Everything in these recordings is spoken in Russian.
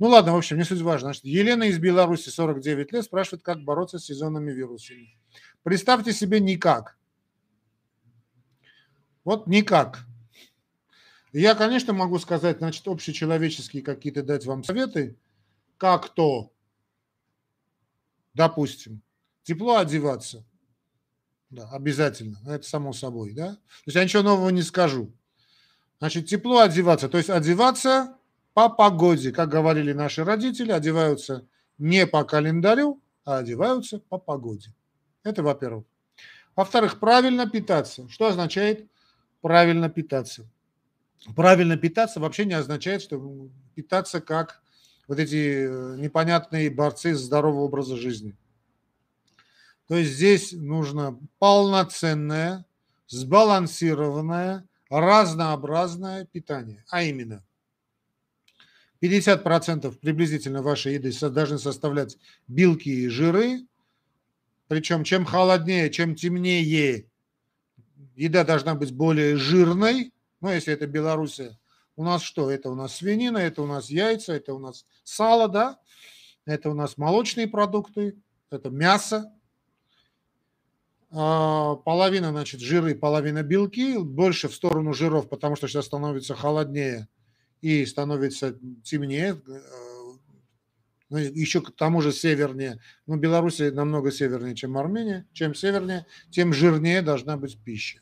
Ну ладно, в общем, не суть важно. Значит, Елена из Беларуси, 49 лет, спрашивает, как бороться с сезонными вирусами. Представьте себе никак. Вот никак. Я, конечно, могу сказать, значит, общечеловеческие какие-то дать вам советы, как то, допустим, тепло одеваться. Да, обязательно. Это само собой, да. То есть я ничего нового не скажу. Значит, тепло одеваться. То есть одеваться по погоде. Как говорили наши родители, одеваются не по календарю, а одеваются по погоде. Это во-первых. Во-вторых, правильно питаться. Что означает правильно питаться? Правильно питаться вообще не означает, что питаться как вот эти э, непонятные борцы за здоровый образа жизни. То есть здесь нужно полноценное, сбалансированное, разнообразное питание. А именно 50% приблизительно вашей еды должны составлять белки и жиры. Причем чем холоднее, чем темнее, еда должна быть более жирной. Ну, если это Белоруссия, у нас что? Это у нас свинина, это у нас яйца, это у нас сало, да? Это у нас молочные продукты, это мясо, а, половина, значит, жиры, половина белки, больше в сторону жиров, потому что сейчас становится холоднее и становится темнее, э, ну, еще к тому же севернее. Ну, Беларусь намного севернее, чем Армения. Чем севернее, тем жирнее должна быть пища.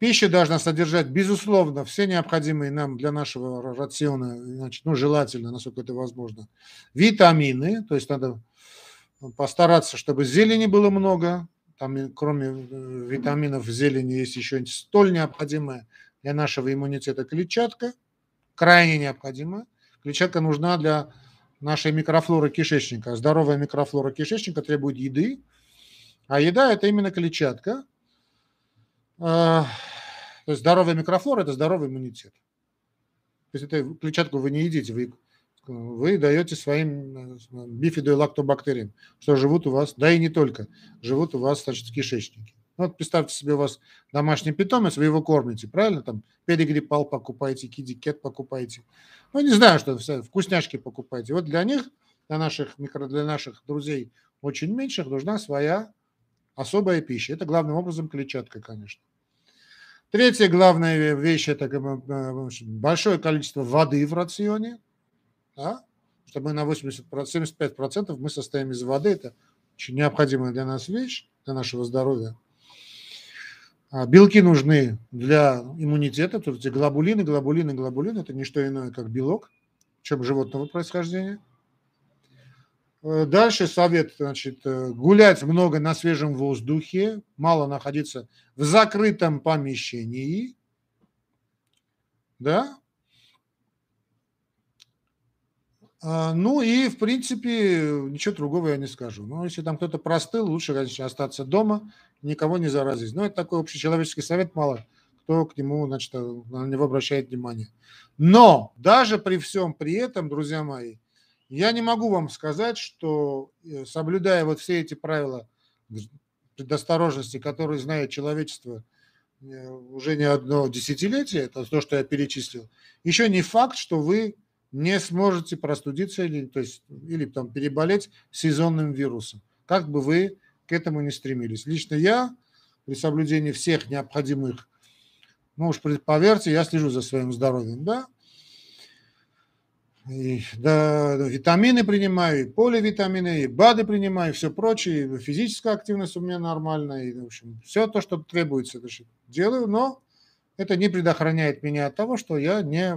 Пища должна содержать, безусловно, все необходимые нам для нашего рациона, значит, ну, желательно, насколько это возможно, витамины, то есть надо постараться, чтобы зелени было много. Там, кроме э, витаминов в зелени, есть еще столь необходимая для нашего иммунитета клетчатка, крайне необходимая. Клетчатка нужна для нашей микрофлоры кишечника. Здоровая микрофлора кишечника требует еды, а еда – это именно клетчатка. А, то есть здоровая микрофлора – это здоровый иммунитет. То есть это клетчатку вы не едите, вы вы даете своим э, бифидолактобактериям, что живут у вас, да и не только, живут у вас, значит, в кишечнике. Вот представьте себе, у вас домашний питомец, вы его кормите, правильно? Там педигри пал покупаете, киди кет покупаете. Ну, не знаю, что вкусняшки покупаете. Вот для них, для наших, микро, для наших друзей очень меньших нужна своя особая пища. Это главным образом клетчатка, конечно. Третья главная вещь – это э, большое количество воды в рационе да? что мы на 80, 75% мы состоим из воды. Это очень необходимая для нас вещь, для нашего здоровья. А белки нужны для иммунитета, то есть глобулины, глобулины, глобулины – это не что иное, как белок, чем животного происхождения. Э, дальше совет, значит, э, гулять много на свежем воздухе, мало находиться в закрытом помещении, да, А, ну и, в принципе, ничего другого я не скажу. Но если там кто-то простыл, лучше, конечно, остаться дома, никого не заразить. Но это такой общечеловеческий совет, мало кто к нему, значит, на него обращает внимание. Но даже при всем при этом, друзья мои, я не могу вам сказать, что э, соблюдая вот все эти правила предосторожности, которые знает человечество э, уже не одно десятилетие, это то, что я перечислил, еще не факт, что вы не сможете простудиться или, то есть, или там, переболеть сезонным вирусом, как бы вы к этому не стремились. Лично я при соблюдении всех необходимых, ну уж поверьте, я слежу за своим здоровьем, да, и, да, витамины принимаю, и поливитамины, и БАДы принимаю, и все прочее, и физическая активность у меня нормальная, и, в общем, все то, что требуется, делаю, но это не предохраняет меня от того, что я не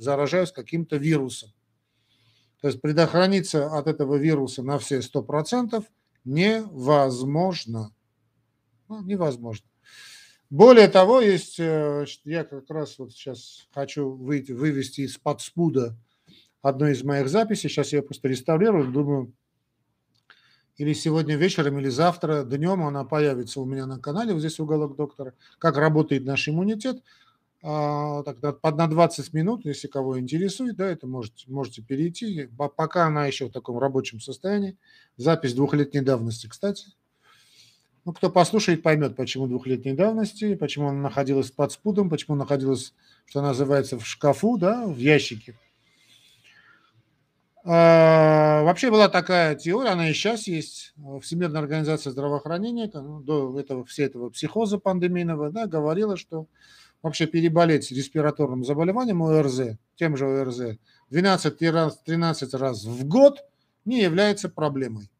заражаюсь каким-то вирусом. То есть предохраниться от этого вируса на все 100% невозможно. Ну, невозможно. Более того, есть, э, я как раз вот сейчас хочу выйти, вывести из-под спуда одну из моих записей. Сейчас я просто реставрирую, думаю, или сегодня вечером, или завтра днем она появится у меня на канале, вот здесь уголок доктора, как работает наш иммунитет. А, так, на 20 минут, если кого интересует, да, это можете, можете перейти. Пока она еще в таком рабочем состоянии. Запись двухлетней давности, кстати. Ну, кто послушает, поймет, почему двухлетней давности, почему она находилась под спудом, почему находилась, что называется, в шкафу, да, в ящике. А, вообще была такая теория, она и сейчас есть. Всемирная организация здравоохранения ну, до этого, все этого психоза пандемийного да, говорила, что вообще переболеть респираторным заболеванием ОРЗ, тем же ОРЗ, 12-13 раз в год не является проблемой.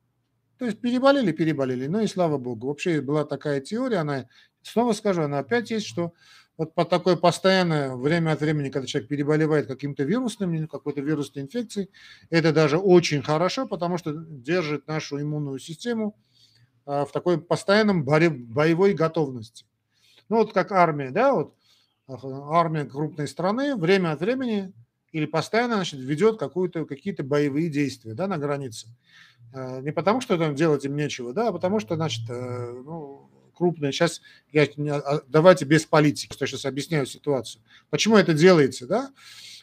То есть переболели, переболели, ну и слава богу. Вообще была такая теория, она, снова скажу, она опять есть, что вот по такое постоянное время от времени, когда человек переболевает каким-то вирусным, какой-то вирусной инфекцией, это даже очень хорошо, потому что держит нашу иммунную систему а, в такой постоянном боевой готовности. Ну вот как армия, да, вот армия крупной страны время от времени или постоянно значит, ведет какую-то, какие-то боевые действия да, на границе. А, не потому, что там делать им нечего, да, а потому что, значит, э, ну, крупные. Сейчас я, а, давайте без политики, что сейчас объясняю ситуацию. Почему это делается, да?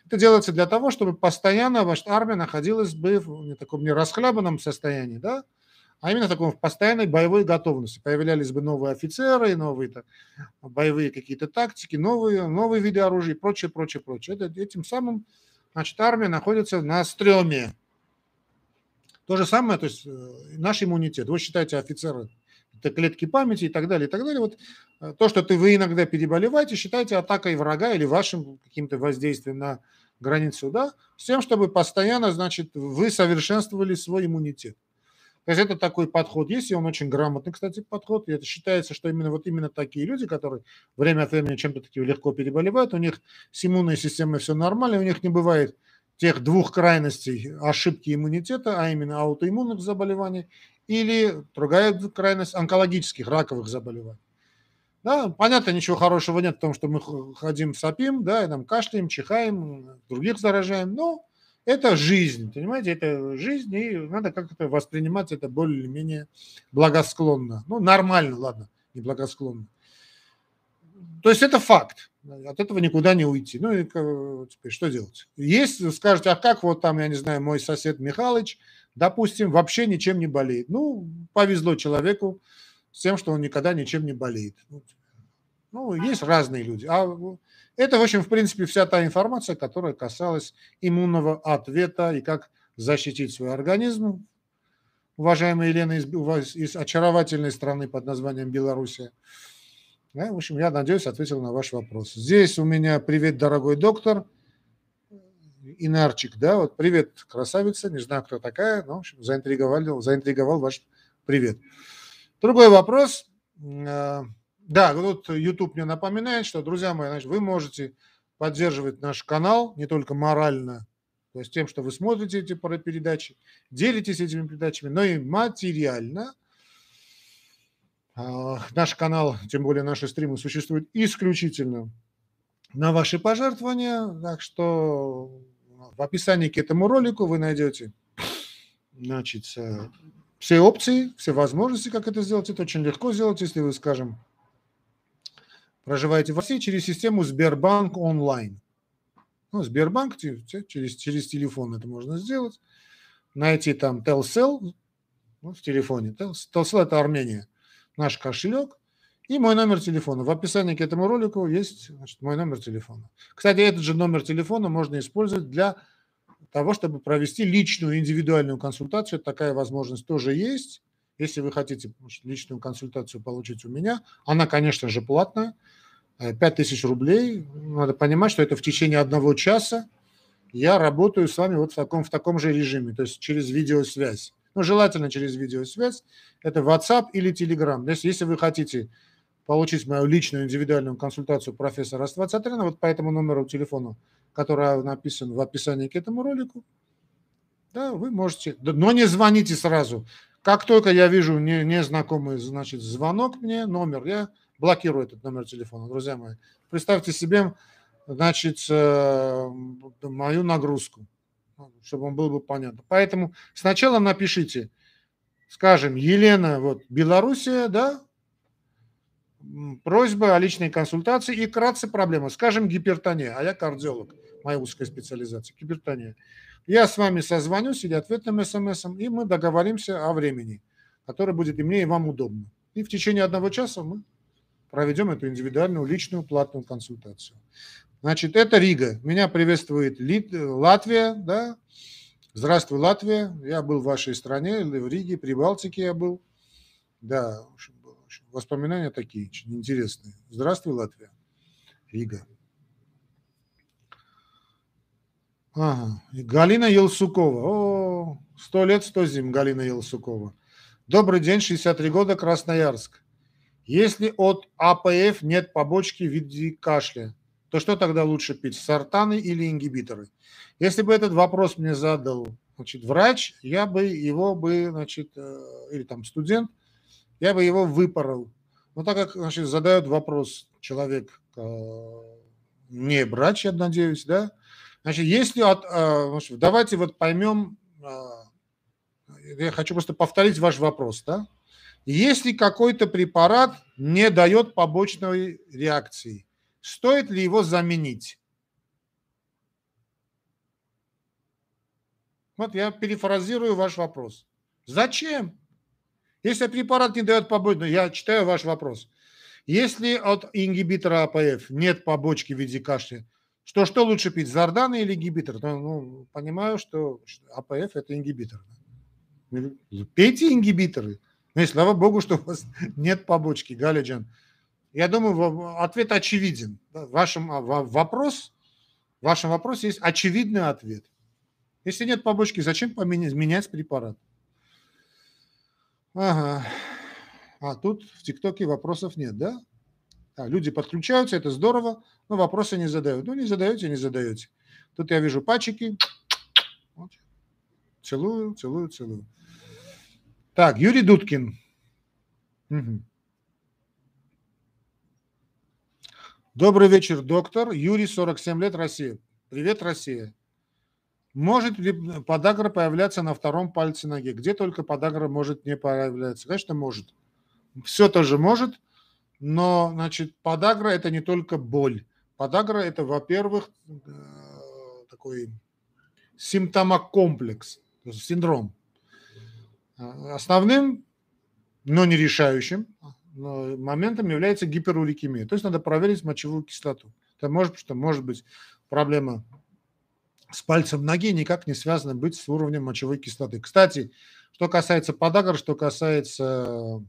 Это делается для того, чтобы постоянно ваша армия находилась бы в не таком не расхлябанном состоянии, да, а именно в таком в постоянной боевой готовности. Появлялись бы новые офицеры, новые так, боевые какие-то тактики, новые, новые виды оружия и прочее, прочее, прочее. Это, этим самым значит, армия находится на стреме. То же самое, то есть э, наш иммунитет. Вы считаете офицеры клетки памяти и так далее, и так далее. Вот э, то, что ты, вы иногда переболеваете, считайте атакой врага или вашим каким-то воздействием на границу, да, с тем, чтобы постоянно, значит, вы совершенствовали свой иммунитет. То есть это такой подход есть, и он очень грамотный, кстати, подход. И это считается, что именно вот именно такие люди, которые время от времени чем-то такие легко переболевают, у них с иммунной системой все нормально, у них не бывает тех двух крайностей ошибки иммунитета, а именно аутоиммунных заболеваний или другая крайность онкологических, раковых заболеваний. Да, понятно, ничего хорошего нет в том, что мы ходим, сопим, да, и нам кашляем, чихаем, других заражаем, но это жизнь, понимаете, это жизнь, и надо как-то воспринимать это более-менее благосклонно. Ну, нормально, ладно, не благосклонно. То есть это факт, от этого никуда не уйти. Ну и теперь что делать? Есть, скажете, а как вот там, я не знаю, мой сосед Михалыч – допустим, вообще ничем не болеет. Ну, повезло человеку с тем, что он никогда ничем не болеет. Ну, ну есть разные люди. А это, в общем, в принципе, вся та информация, которая касалась иммунного ответа и как защитить свой организм. Уважаемая Елена из, из очаровательной страны под названием Белоруссия. Да, в общем, я надеюсь, ответил на ваш вопрос. Здесь у меня привет, дорогой доктор. Инарчик, да, вот привет, красавица, не знаю, кто такая, но, в общем, заинтриговал, заинтриговал ваш привет. Другой вопрос. Э, да, вот YouTube мне напоминает, что, друзья мои, значит, вы можете поддерживать наш канал не только морально, то есть тем, что вы смотрите эти передачи, делитесь этими передачами, но и материально. А, наш канал, тем более наши стримы, существуют исключительно на ваши пожертвования, так что в описании к этому ролику вы найдете значит, э, все опции, все возможности, как это сделать. Это очень легко сделать, если вы, скажем, проживаете в России через систему Сбербанк онлайн. Ну, Сбербанк через, через телефон это можно сделать. Найти там Telcel ну, в телефоне. Telcel – это Армения. Наш кошелек и мой номер телефона. В описании к этому ролику есть значит, мой номер телефона. Кстати, этот же номер телефона можно использовать для того, чтобы провести личную индивидуальную консультацию. Такая возможность тоже есть. Если вы хотите личную консультацию получить у меня, она, конечно же, платная. 5000 э, рублей. Надо понимать, что это в течение одного часа я работаю с вами вот в таком, в таком же режиме, то есть через видеосвязь. Ну, желательно через видеосвязь. Это WhatsApp или Telegram. Если, если вы хотите получить мою личную индивидуальную консультацию профессора Аствацатрина вот по этому номеру телефона, который написан в описании к этому ролику, да, вы можете, но не звоните сразу. Как только я вижу не, незнакомый, значит, звонок мне, номер, я блокирую этот номер телефона, друзья мои. Представьте себе, значит, э, мою нагрузку, чтобы он был бы понятно. Поэтому сначала напишите, скажем, Елена, вот, Белоруссия, да, просьба о личной консультации и кратце проблема. Скажем, гипертония, а я кардиолог, моя узкая специализация, гипертония. Я с вами созвонюсь или ответным смс, и мы договоримся о времени, которое будет и мне, и вам удобно. И в течение одного часа мы проведем эту индивидуальную, личную, платную консультацию. Значит, это Рига. Меня приветствует Лит... Латвия, да, Здравствуй, Латвия. Я был в вашей стране, в Риге, при Балтике я был. Да, в общем, воспоминания такие очень интересные. Здравствуй, Латвия. Рига. Ага. Галина Елсукова. О, сто лет, сто зим, Галина Елсукова. Добрый день, 63 года, Красноярск. Если от АПФ нет побочки в виде кашля, то что тогда лучше пить, сортаны или ингибиторы? Если бы этот вопрос мне задал значит, врач, я бы его бы, значит, э, или там студент, я бы его выпорол. Но так как значит, задает вопрос человек, э, не врач, я надеюсь, да, значит, если от, э, значит, давайте вот поймем, я хочу просто повторить ваш вопрос, да, если какой-то препарат не дает побочной реакции, стоит ли его заменить? Вот я перефразирую ваш вопрос. Зачем? Если препарат не дает побочной, я читаю ваш вопрос. Если от ингибитора АПФ нет побочки в виде кашля, что, что лучше пить, зарданы или ингибитор? Ну, ну, понимаю, что АПФ – это ингибитор. Пейте ингибиторы. Ну и слава богу, что у вас нет побочки, Галиджан. Я думаю, ответ очевиден. В вашем а, вопрос, в вашем вопросе есть очевидный ответ. Если нет побочки, зачем поменять, менять препарат? Ага. А тут в ТикТоке вопросов нет, да? А, люди подключаются, это здорово, но вопросы не задают. Ну, не задаете, не задаете. Тут я вижу пачики. Вот. Целую, целую, целую. Так, Юрий Дудкин. Угу. Добрый вечер, доктор. Юрий, 47 лет, Россия. Привет, Россия. Может ли подагра появляться на втором пальце ноги? Где только подагра может не появляться? Конечно, может. Все тоже может, но, значит, подагра – это не только боль. Подагра – это, во-первых, э, такой симптомокомплекс, синдром. Э, основным, но не решающим моментом является гиперурикемия. То есть надо проверить мочевую кислоту. Это может, что может быть проблема с пальцем ноги никак не связано быть с уровнем мочевой кислоты. Кстати, что касается подагр, что касается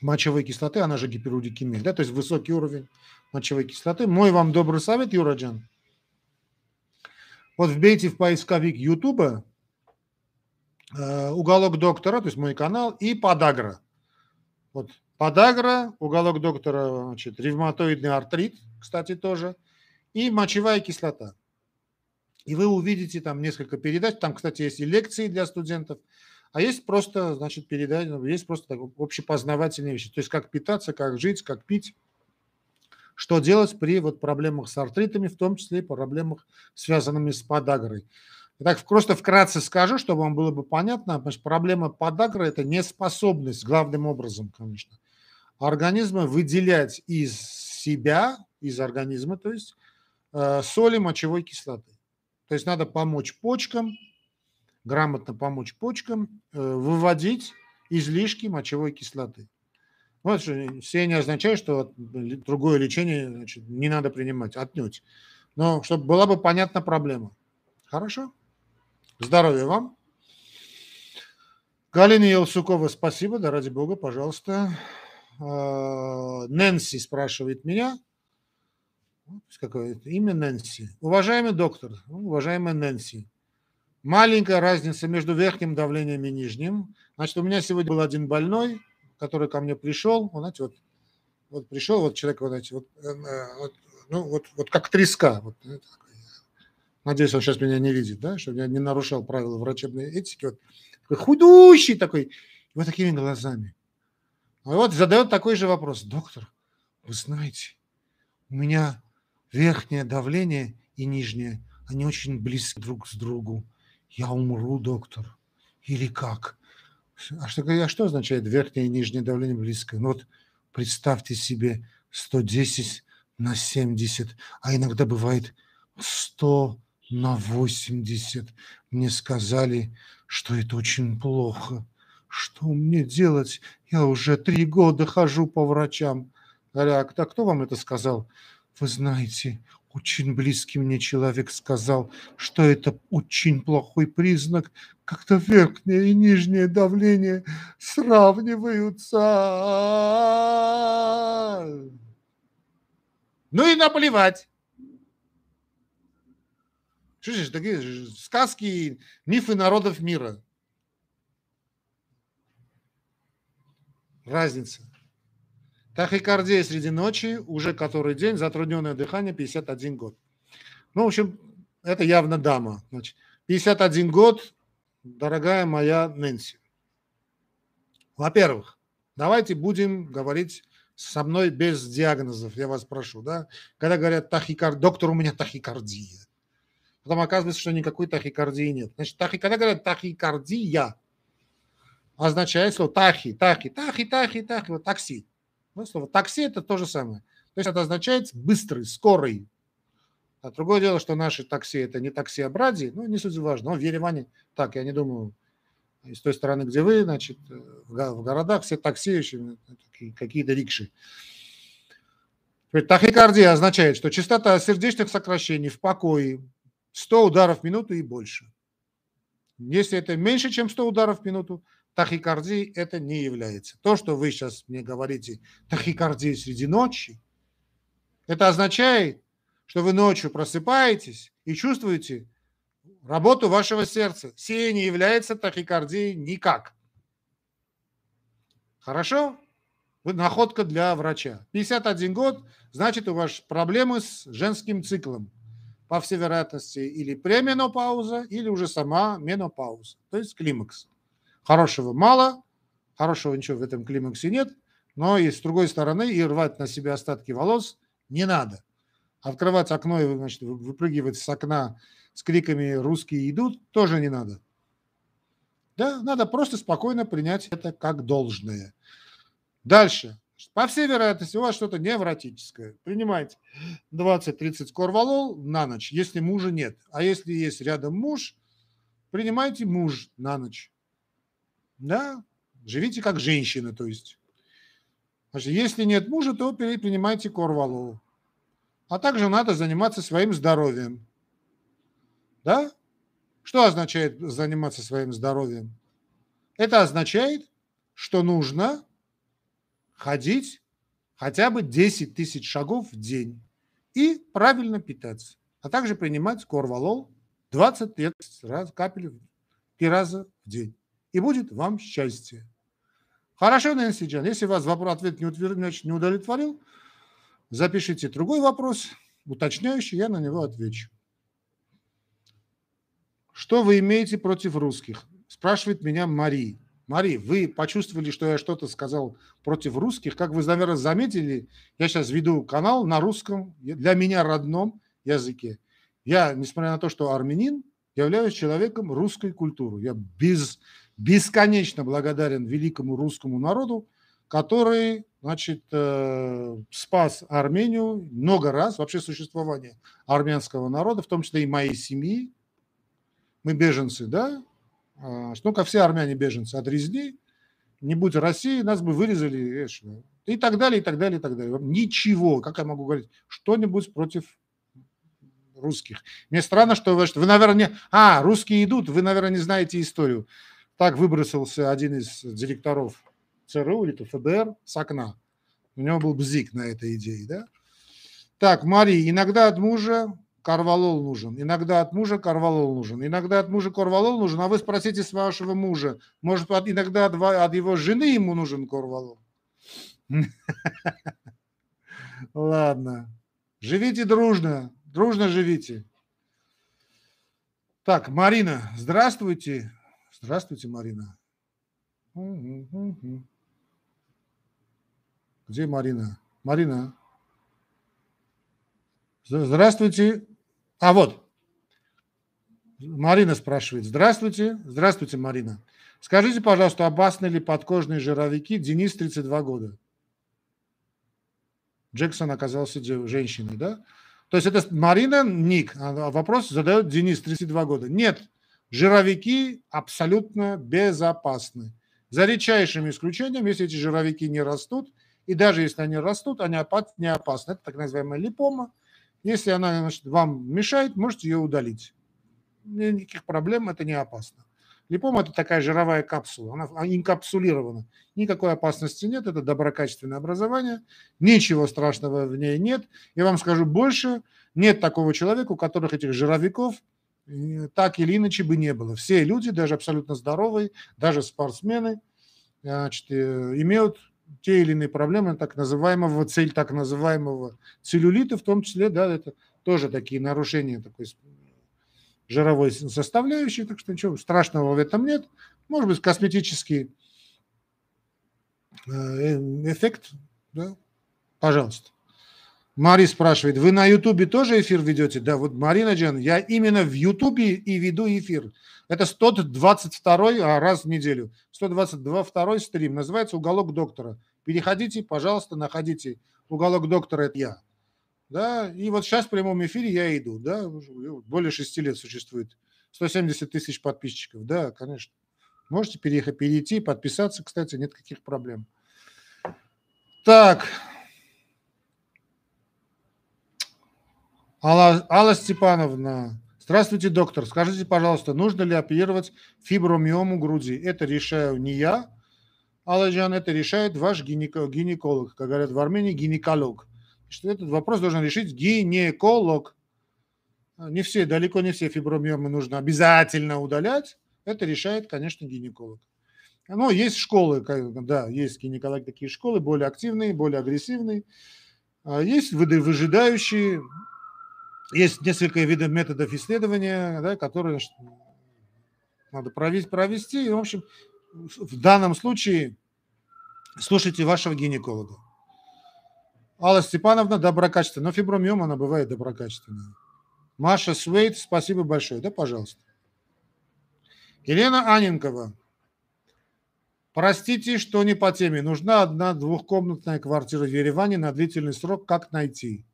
мочевой кислоты, она же гиперурикемия, да, то есть высокий уровень мочевой кислоты. Мой вам добрый совет, Юраджан. Вот вбейте в поисковик Ютуба э, уголок доктора, то есть мой канал, и подагра. Вот подагра, уголок доктора, значит, ревматоидный артрит, кстати, тоже, и мочевая кислота. И вы увидите там несколько передач. Там, кстати, есть и лекции для студентов, а есть просто, значит, передачи, ну, есть просто так, общепознавательные вещи. То есть как питаться, как жить, как пить, что делать при вот проблемах с артритами, в том числе и проблемах, связанными с подагрой. Итак, просто вкратце скажу, чтобы вам было бы понятно. Значит, проблема подагры – это неспособность, главным образом, конечно, организма выделять из себя, из организма, то есть э, соли мочевой кислоты. То есть надо помочь почкам, грамотно помочь почкам э, выводить излишки мочевой кислоты. Вот все не означает, что другое лечение значит, не надо принимать, отнюдь. Но чтобы была бы понятна проблема. Хорошо? Здоровья вам. Галина Елсукова, спасибо, да ради бога, пожалуйста. А, Нэнси спрашивает меня, какое имя Нэнси. Уважаемый доктор, уважаемая Нэнси, маленькая разница между верхним давлением и нижним. Значит, у меня сегодня был один больной, который ко мне пришел, вот, знаете, вот, вот пришел вот человек, вот, знаете, вот, э, э, вот, ну, вот, вот как треска. Вот, надеюсь, он сейчас меня не видит, да, чтобы я не нарушал правила врачебной этики. Вот, такой худущий такой, вот такими глазами. А вот задает такой же вопрос. Доктор, вы знаете, у меня верхнее давление и нижнее, они очень близки друг с другу. Я умру, доктор. Или как? А что, а что означает верхнее и нижнее давление близко? Ну вот представьте себе 110 на 70, а иногда бывает 100 на 80. Мне сказали, что это очень плохо. Что мне делать? Я уже три года хожу по врачам. Говорят, а кто вам это сказал? Вы знаете, очень близкий мне человек сказал, что это очень плохой признак, как-то верхнее и нижнее давление сравниваются. Ну и наплевать. Же такие сказки, мифы народов мира. Разница. Тахикардия среди ночи, уже который день, затрудненное дыхание, 51 год. Ну, в общем, это явно дама. Значит, 51 год, дорогая моя Нэнси. Во-первых, давайте будем говорить со мной без диагнозов, я вас прошу, да? Когда говорят тахикардия, доктор, у меня тахикардия. Потом оказывается, что никакой тахикардии нет. Значит, тахи, когда говорят тахикардия, означает слово тахи, тахи, тахи, тахи, тахи, вот такси. Ну, слово такси это то же самое. То есть это означает быстрый, скорый. А другое дело, что наши такси это не такси Абради, ну, не суть важно. Но в Ереване, так, я не думаю, с той стороны, где вы, значит, в городах все такси еще какие-то рикши. Тахикардия означает, что частота сердечных сокращений в покое 100 ударов в минуту и больше. Если это меньше, чем 100 ударов в минуту, тахикардией это не является. То, что вы сейчас мне говорите, тахикардия среди ночи, это означает, что вы ночью просыпаетесь и чувствуете работу вашего сердца. Сие не является тахикардией никак. Хорошо? Вы находка для врача. 51 год, значит, у вас проблемы с женским циклом. По всей вероятности, или пременопауза, или уже сама менопауза, то есть климакс. Хорошего мало, хорошего ничего в этом климаксе нет, но и с другой стороны и рвать на себе остатки волос не надо. Открывать окно и значит, выпрыгивать с окна с криками «русские идут» тоже не надо. Да, надо просто спокойно принять это как должное. Дальше. По всей вероятности, у вас что-то невротическое. Принимайте 20-30 корвалол на ночь, если мужа нет. А если есть рядом муж, принимайте муж на ночь. Да, живите как женщина, то есть. Значит, если нет мужа, то принимайте корвалол. А также надо заниматься своим здоровьем. Да? Что означает заниматься своим здоровьем? Это означает, что нужно ходить хотя бы 10 тысяч шагов в день и правильно питаться, а также принимать корвалол 20 раз, капель три раза в день и будет вам счастье. Хорошо, Нэнси Джан, если вас вопрос, ответ не, не удовлетворил, запишите другой вопрос, уточняющий, я на него отвечу. Что вы имеете против русских? Спрашивает меня Мари. Мари, вы почувствовали, что я что-то сказал против русских? Как вы, наверное, заметили, я сейчас веду канал на русском, для меня родном языке. Я, несмотря на то, что армянин, являюсь человеком русской культуры. Я без бесконечно благодарен великому русскому народу, который, значит, э, спас Армению много раз, вообще существование армянского народа, в том числе и моей семьи. Мы беженцы, да? А, ну, как все армяне беженцы от резни. Не будь России, нас бы вырезали. И так далее, и так далее, и так далее. Ничего, как я могу говорить, что-нибудь против русских. Мне странно, что вы, вы, наверное, не... А, русские идут, вы, наверное, не знаете историю. Так выбросился один из директоров ЦРУ или ФБР с окна. У него был бзик на этой идее, да? Так, Мари, иногда от мужа карвалол нужен, иногда от мужа карвалол нужен, иногда от мужа карвалол нужен, а вы спросите с вашего мужа, может, иногда от его жены ему нужен карвалол? Ладно, живите дружно, дружно живите. Так, Марина, здравствуйте. Здравствуйте, Марина. Где Марина? Марина. Здравствуйте. А вот. Марина спрашивает. Здравствуйте. Здравствуйте, Марина. Скажите, пожалуйста, опасны ли подкожные жировики? Денис, 32 года. Джексон оказался женщиной, да? То есть это Марина ник, а вопрос задает Денис, 32 года. Нет, жировики абсолютно безопасны. За редчайшим исключением, если эти жировики не растут, и даже если они растут, они не опасны. Это так называемая липома Если она значит, вам мешает, можете ее удалить. Никаких проблем, это не опасно. Липома – это такая жировая капсула, она инкапсулирована. Никакой опасности нет, это доброкачественное образование, ничего страшного в ней нет. Я вам скажу больше, нет такого человека, у которых этих жировиков э, так или иначе бы не было. Все люди, даже абсолютно здоровые, даже спортсмены, значит, э, имеют те или иные проблемы так называемого цель так называемого целлюлита, в том числе, да, это тоже такие нарушения такой жировой составляющей, так что ничего страшного в этом нет. Может быть, косметический э, эффект, да? Пожалуйста. Мари спрашивает, вы на Ютубе тоже эфир ведете? Да, вот Марина Джан, я именно в Ютубе и веду эфир. Это 122 а раз в неделю. 122 второй стрим. Называется «Уголок доктора». Переходите, пожалуйста, находите «Уголок доктора» – это я. Да, и вот сейчас в прямом эфире я иду. Да, более шести лет существует. 170 тысяч подписчиков. Да, конечно. Можете перейти, подписаться, кстати, нет каких проблем. Так, Алла, Алла Степановна. Здравствуйте, доктор. Скажите, пожалуйста, нужно ли оперировать фибромиому груди? Это решаю не я, Алла Джан, это решает ваш гинеколог. Как говорят в Армении, гинеколог. Что этот вопрос должен решить гинеколог. Не все, далеко не все фибромиомы нужно обязательно удалять. Это решает, конечно, гинеколог. Но есть школы, да, есть гинекологи такие школы, более активные, более агрессивные. А есть выжидающие, есть несколько видов методов исследования, да, которые надо провести, провести. И, в общем, в данном случае слушайте вашего гинеколога. Алла Степановна доброкачественная. Но фибромиома она бывает доброкачественная. Маша Свейт, спасибо большое. Да, пожалуйста. Елена Аненкова. Простите, что не по теме. Нужна одна двухкомнатная квартира в Ереване на длительный срок. Как найти?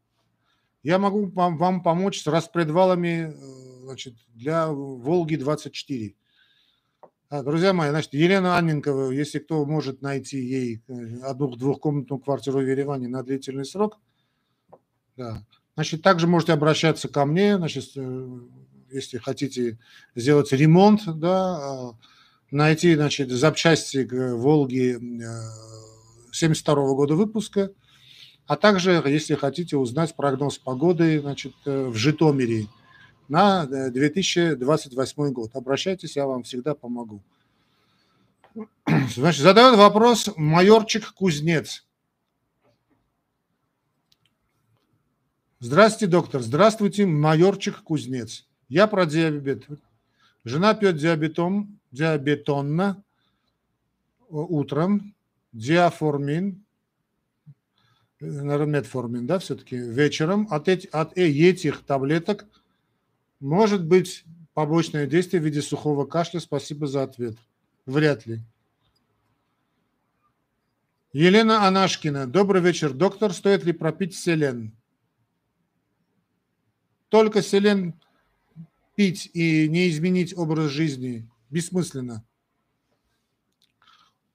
Я могу вам, помочь с распредвалами э, значит, для Волги-24. А, друзья мои, значит, Елена Анненкова, если кто может найти ей э, одну двухкомнатную квартиру в Ереване на длительный срок, да. значит, также можете обращаться ко мне, значит, э, если хотите сделать ремонт, да, а, найти, значит, запчасти к Волге 72 года выпуска – а также, если хотите узнать прогноз погоды значит, э, в Житомире на 2028 э, год, обращайтесь, я вам всегда помогу. Значит, задает вопрос майорчик Кузнец. Здравствуйте, доктор. Здравствуйте, майорчик Кузнец. Я про диабет. Жена пьет диабетом, диабетонно утром, диаформин, наверное, метформин, да, все-таки вечером от, эти, от этих таблеток может быть побочное действие в виде сухого кашля. Спасибо за ответ. Вряд ли. Елена Анашкина. Добрый вечер, доктор. Стоит ли пропить селен? Только селен пить и не изменить образ жизни бессмысленно.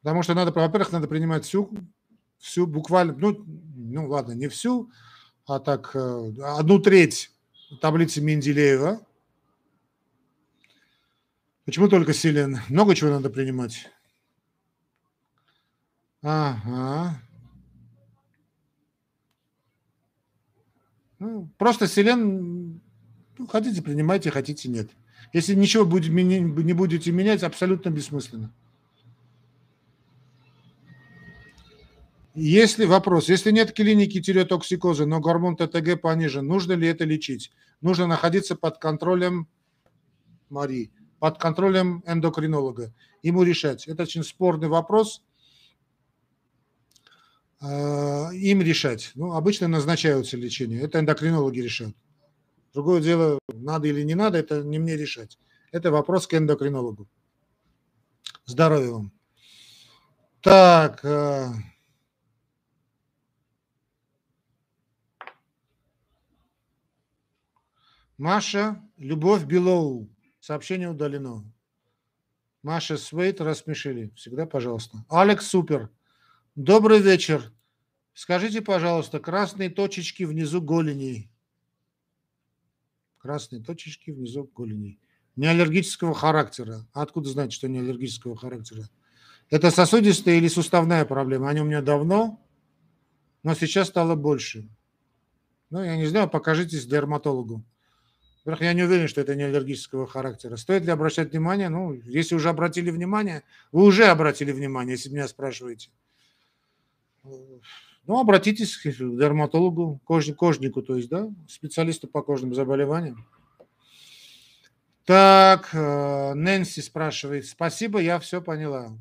Потому что надо, во-первых, надо принимать всю всю буквально, ну, ну ладно, не всю, а так э, одну треть таблицы Менделеева. Почему только селен? Много чего надо принимать. Ага. Ну, просто селен, ну, хотите принимайте, хотите нет. Если ничего не будете менять, абсолютно бессмысленно. Если вопрос, если нет клиники тиреотоксикоза, но гормон ТТГ понижен, нужно ли это лечить? Нужно находиться под контролем Мари, под контролем эндокринолога. Ему решать. Это очень спорный вопрос. А, им решать. Ну, обычно назначаются лечение. Это эндокринологи решают. Другое дело, надо или не надо, это не мне решать. Это вопрос к эндокринологу. Здоровья вам. Так, Маша, Любовь Белоу. Сообщение удалено. Маша Свейт рассмешили. Всегда пожалуйста. Алекс Супер. Добрый вечер. Скажите, пожалуйста, красные точечки внизу голени. Красные точечки внизу голени. Не аллергического характера. Откуда знать, что не аллергического характера? Это сосудистая или суставная проблема? Они у меня давно, но сейчас стало больше. Ну, я не знаю, покажитесь дерматологу. Я не уверен, что это не аллергического характера. Стоит ли обращать внимание? Ну, если уже обратили внимание, вы уже обратили внимание, если меня спрашиваете. Ну, обратитесь к дерматологу, кож, кожнику, то есть, да, специалисту по кожным заболеваниям. Так, э, Нэнси спрашивает. Спасибо, я все поняла.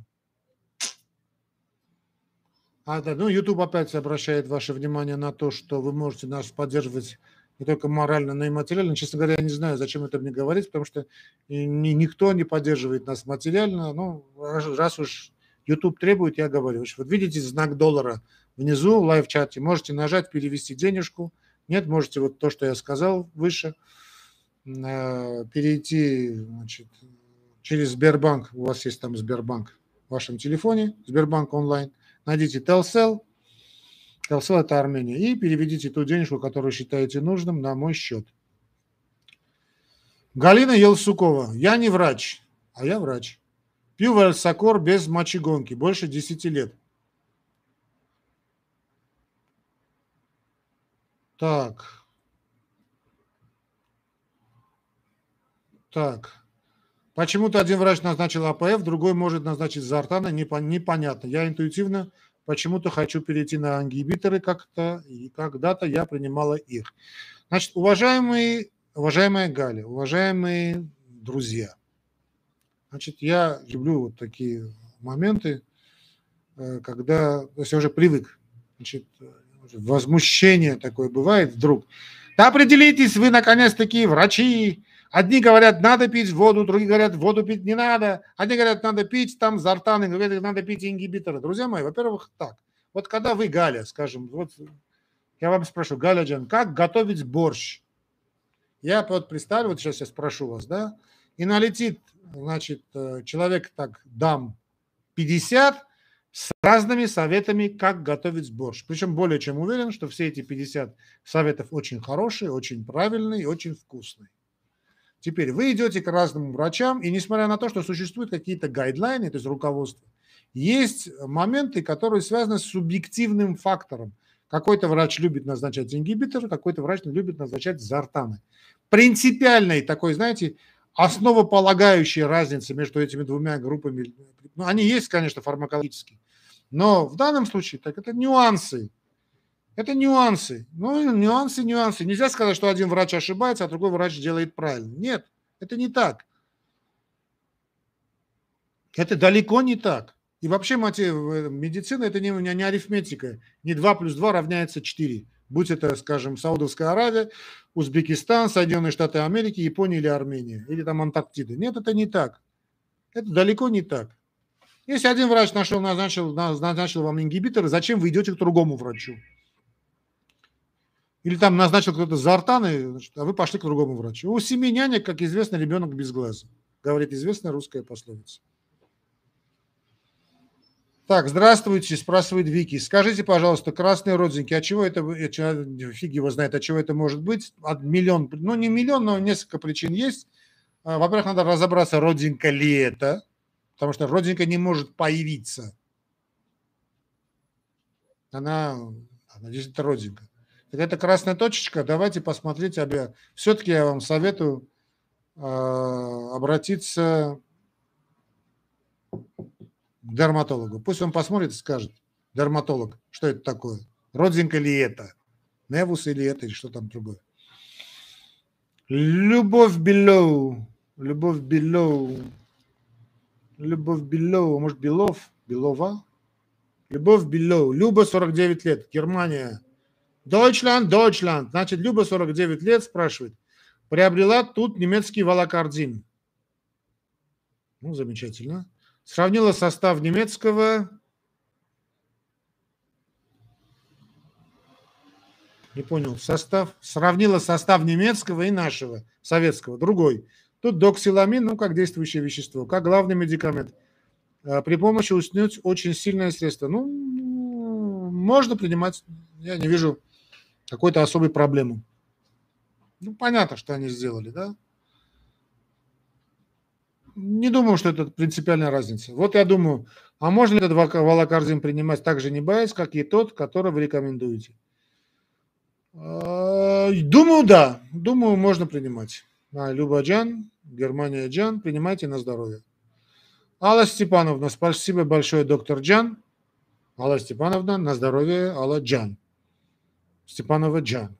А, да, ну, YouTube опять обращает ваше внимание на то, что вы можете нас поддерживать не только морально, но и материально. Честно говоря, я не знаю, зачем это мне говорить, потому что ни, никто не поддерживает нас материально. Ну, раз уж YouTube требует, я говорю. Вот видите знак доллара внизу в лайв-чате. Можете нажать, перевести денежку. Нет, можете вот то, что я сказал выше, э, перейти значит, через Сбербанк. У вас есть там Сбербанк в вашем телефоне, Сбербанк онлайн найдите Telcel, Telcel это Армения, и переведите ту денежку, которую считаете нужным, на мой счет. Галина Елсукова. Я не врач, а я врач. Пью вальсакор без мочегонки, больше 10 лет. Так. Так. Почему-то один врач назначил АПФ, другой может назначить Зартана, непонятно. Я интуитивно почему-то хочу перейти на ангибиторы как-то, и когда-то я принимала их. Значит, уважаемые, уважаемая Галя, уважаемые друзья, значит, я люблю вот такие моменты, э, когда, то есть я уже привык, значит, возмущение такое бывает вдруг. Да определитесь вы, наконец-таки, врачи, Одни говорят, надо пить воду, другие говорят, воду пить не надо. Одни говорят, надо пить там зартаны, говорят, надо пить ингибиторы. Друзья мои, во-первых, так. Вот когда вы, Галя, скажем, вот я вам спрошу, Галя Джан, как готовить борщ? Я вот представлю, вот сейчас я спрошу вас, да, и налетит, значит, э, человек так, дам 50 с разными советами, как готовить борщ. Причем более чем уверен, что все эти 50 советов очень хорошие, очень правильные и очень вкусные. Теперь вы идете к разным врачам, и несмотря на то, что существуют какие-то гайдлайны, то есть руководство, есть моменты, которые связаны с субъективным фактором. Какой-то врач любит назначать ингибиторы, какой-то врач любит назначать зартаны. Принципиальной такой, знаете, основополагающей разницы между этими двумя группами, ну, они есть, конечно, фармакологические, но в данном случае так это нюансы. Это нюансы. Ну, нюансы, нюансы. Нельзя сказать, что один врач ошибается, а другой врач делает правильно. Нет, это не так. Это далеко не так. И вообще медицина это не, не арифметика. Не 2 плюс 2 равняется 4. Будь это, скажем, Саудовская Аравия, Узбекистан, Соединенные Штаты Америки, Япония или Армения. Или там Антарктида. Нет, это не так. Это далеко не так. Если один врач нашел, назначил, назначил вам ингибиторы, зачем вы идете к другому врачу? Или там назначил кто-то за артаны, а вы пошли к другому врачу. У семи нянек, как известно, ребенок без глаза. Говорит известная русская пословица. Так, здравствуйте, спрашивает Вики. Скажите, пожалуйста, красные родинки, а чего это, фиг его знает, а чего это может быть? От миллион, ну не миллион, но несколько причин есть. А, во-первых, надо разобраться, родинка ли это, потому что родинка не может появиться. Она, она это родинка. Так это красная точечка. Давайте посмотрите. Все-таки я вам советую э, обратиться к дерматологу. Пусть он посмотрит и скажет, дерматолог, что это такое. Родинка ли это? Невус или это, или что там другое. Любовь Белоу. Любовь Белоу. Любовь Белоу. Может, Белов? Белова? Любовь Белоу. Люба, 49 лет. Германия. Deutschland, Deutschland. Значит, Люба, 49 лет, спрашивает. Приобрела тут немецкий волокардин. Ну, замечательно. Сравнила состав немецкого... Не понял. Состав. Сравнила состав немецкого и нашего, советского. Другой. Тут доксиламин, ну, как действующее вещество, как главный медикамент. А, при помощи уснуть очень сильное средство. Ну, можно принимать. Я не вижу какой-то особой проблемы. Ну, понятно, что они сделали, да? Не думаю, что это принципиальная разница. Вот я думаю, а можно ли этот валокарзин принимать так же не боясь, как и тот, который вы рекомендуете? А, думаю, да. Думаю, можно принимать. А, Люба Джан, Германия Джан, принимайте на здоровье. Алла Степановна, спасибо большое, доктор Джан. Алла Степановна, на здоровье, Алла Джан. Степанова Джан.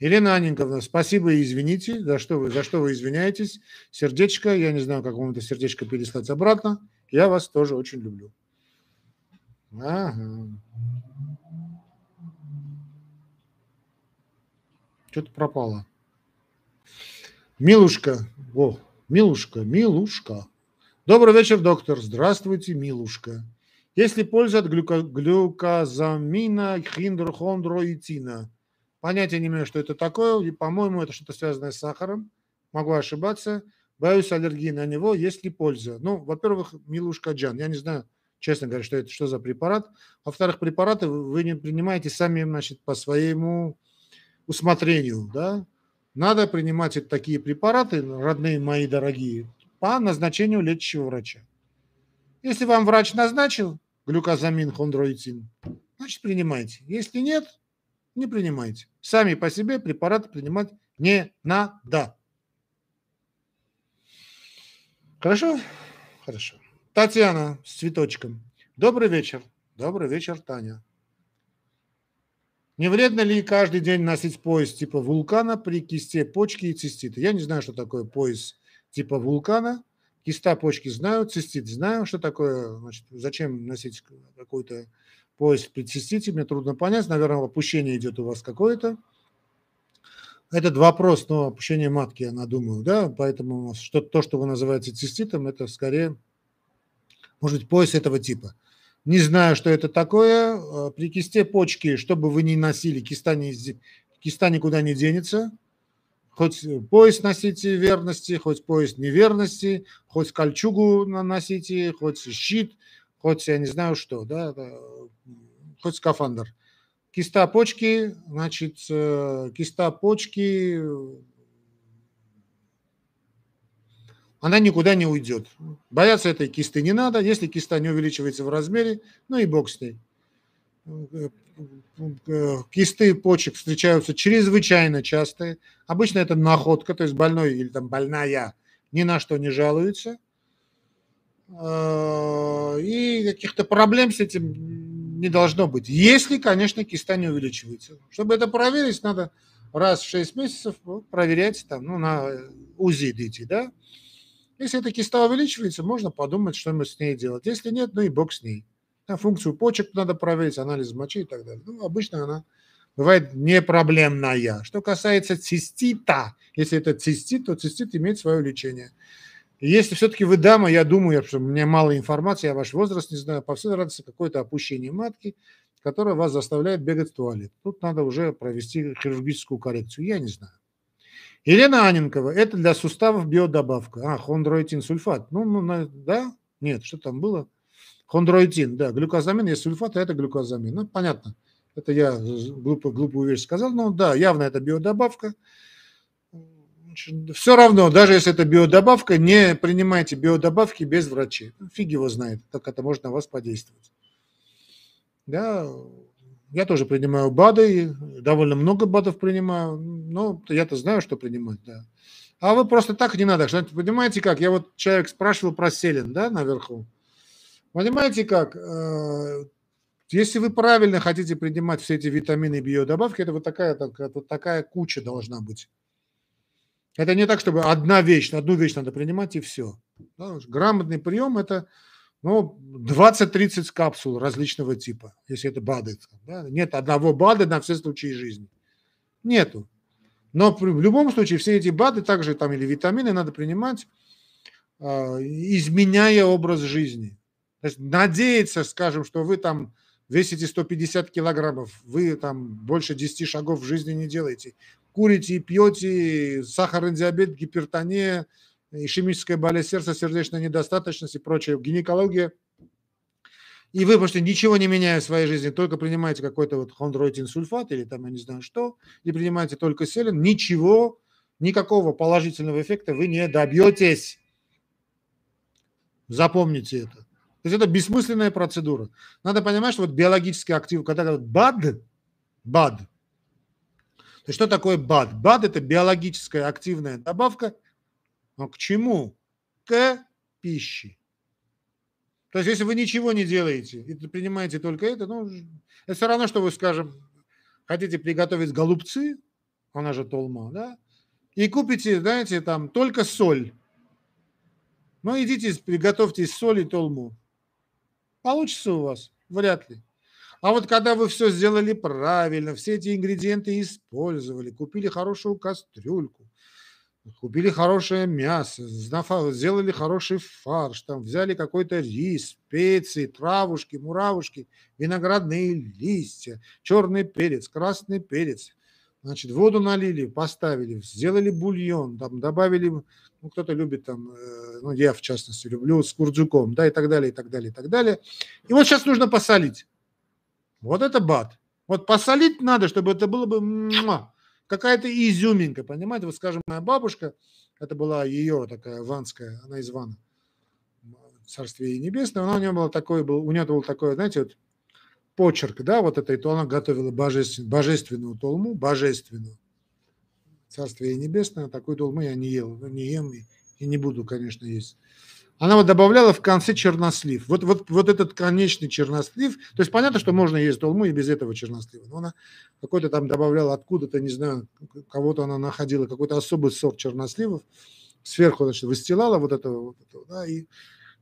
Елена Аненьковна, спасибо и извините, за что вы, за что вы извиняетесь. Сердечко, я не знаю, как вам это сердечко переслать обратно. Я вас тоже очень люблю. Ага. Что-то пропало. Милушка. О, Милушка, Милушка. Добрый вечер, доктор. Здравствуйте, Милушка. Есть ли польза от глюка, глюказамина хиндрохондроитина? Понятия не имею, что это такое. И, по-моему, это что-то связанное с сахаром. Могу ошибаться. Боюсь аллергии на него. Есть ли польза? Ну, во-первых, Милушка Джан. Я не знаю, честно говоря, что это, что за препарат. Во-вторых, препараты вы не принимаете сами, значит, по своему усмотрению, да. Надо принимать такие препараты, родные мои дорогие, по назначению лечащего врача. Если вам врач назначил глюкозамин, хондроитин, значит принимайте. Если нет, не принимайте. Сами по себе препараты принимать не надо. Хорошо? Хорошо. Татьяна с цветочком. Добрый вечер. Добрый вечер, Таня. Не вредно ли каждый день носить пояс типа вулкана при кисте почки и цистита? Я не знаю, что такое пояс типа вулкана. Киста почки знаю, цистит знаю, что такое, значит, зачем носить какой-то пояс при цистите, мне трудно понять. Наверное, опущение идет у вас какое-то. Этот вопрос, но опущение матки, я надумаю, да, поэтому что, то, что вы называете циститом, это скорее, может быть, пояс этого типа. Не знаю, что это такое. Э, при кисте почки, что бы вы ни носили, киста, не, киста никуда не денется. Хоть пояс носите верности, хоть пояс неверности, хоть кольчугу наносите, хоть щит, хоть я не знаю что, да, хоть скафандр. Киста почки, значит, э, киста почки, она никуда не уйдет. Бояться этой кисты не надо. Если киста не увеличивается в размере, ну и бог с ней. Кисты почек встречаются чрезвычайно часто. Обычно это находка, то есть больной или там больная ни на что не жалуется. Э, и каких-то проблем с этим не должно быть. Если, конечно, киста не увеличивается. Чтобы это проверить, надо раз в 6 месяцев проверять там, ну, на УЗИ идти, да. Если эта киста увеличивается, можно подумать, что мы с ней делать. Если нет, ну и бог с ней. Там функцию почек надо проверить, анализ мочи и так далее. Ну, обычно она бывает не проблемная. Что касается цистита, если это цистит, то цистит имеет свое лечение. Если все-таки вы дама, я думаю, что у меня мало информации, я ваш возраст не знаю, по всей вероятности какое-то опущение матки, которое вас заставляет бегать в туалет. Тут надо уже провести хирургическую коррекцию, я не знаю. Елена Аненкова, это для суставов биодобавка. А, хондроитин сульфат. Ну, ну, да? Нет, что там было? Хондроитин, да, глюкозамин есть сульфат, а это глюкозамин. Ну, понятно. Это я глупо, глупую вещь сказал, но да, явно это биодобавка все равно, даже если это биодобавка, не принимайте биодобавки без врачей. Ну, фиг его знает, как это может на вас подействовать. Да, я тоже принимаю БАДы, довольно много БАДов принимаю, но я-то знаю, что принимать, да. А вы просто так не надо. Понимаете как? Я вот человек спрашивал про селен, да, наверху. Понимаете как? Э, если вы правильно хотите принимать все эти витамины и биодобавки, это вот такая, такая, вот такая куча должна быть. Это не так, чтобы одна вещь, одну вещь надо принимать и все. Да? Грамотный прием – это ну, 20-30 капсул различного типа, если это БАДы. Да? Нет одного БАДа на все случаи жизни. Нету. Но в любом случае все эти БАДы также там или витамины надо принимать, а, изменяя образ жизни. Есть надеяться, скажем, что вы там весите 150 килограммов, вы там больше 10 шагов в жизни не делаете, курите и пьете, сахарный диабет, гипертония, ишемическая болезнь сердца, сердечная недостаточность и прочее, гинекология. и вы просто ничего не меняя в своей жизни, только принимаете какой-то вот хондроитин сульфат или там я не знаю что, и принимаете только селен, ничего, никакого положительного эффекта вы не добьетесь. Запомните это. То есть это бессмысленная процедура. Надо понимать, что вот биологически актив, когда говорят БАД, БАД, то что такое БАД? БАД – это биологическая активная добавка. Но к чему? К пище. То есть, если вы ничего не делаете и принимаете только это, ну, это все равно, что вы, скажем, хотите приготовить голубцы, она же толма, да, и купите, знаете, там только соль. Ну, идите, приготовьте соль и толму. Получится у вас? Вряд ли. А вот когда вы все сделали правильно, все эти ингредиенты использовали, купили хорошую кастрюльку, купили хорошее мясо, сделали хороший фарш, там взяли какой-то рис, специи, травушки, муравушки, виноградные листья, черный перец, красный перец. Значит, воду налили, поставили, сделали бульон, там добавили, ну, кто-то любит там, э, ну, я в частности люблю с курдзуком, да, и так далее, и так далее, и так далее. И вот сейчас нужно посолить. Вот это бат. Вот посолить надо, чтобы это было бы какая-то изюминка, понимаете? Вот, скажем, моя бабушка, это была ее такая ванская, она из Вана, царствие небесное, она у нее была такой, был, у нее был такой, знаете, вот почерк, да, вот это, и то она готовила божественную, божественную толму, божественную. Царствие небесное, такой толмы я не ел, не ем и, и не буду, конечно, есть она вот добавляла в конце чернослив. Вот, вот, вот этот конечный чернослив, то есть понятно, что можно есть толму и без этого чернослива, но она какой-то там добавляла откуда-то, не знаю, кого-то она находила, какой-то особый сорт черносливов, сверху, значит, выстилала вот это, вот это да, и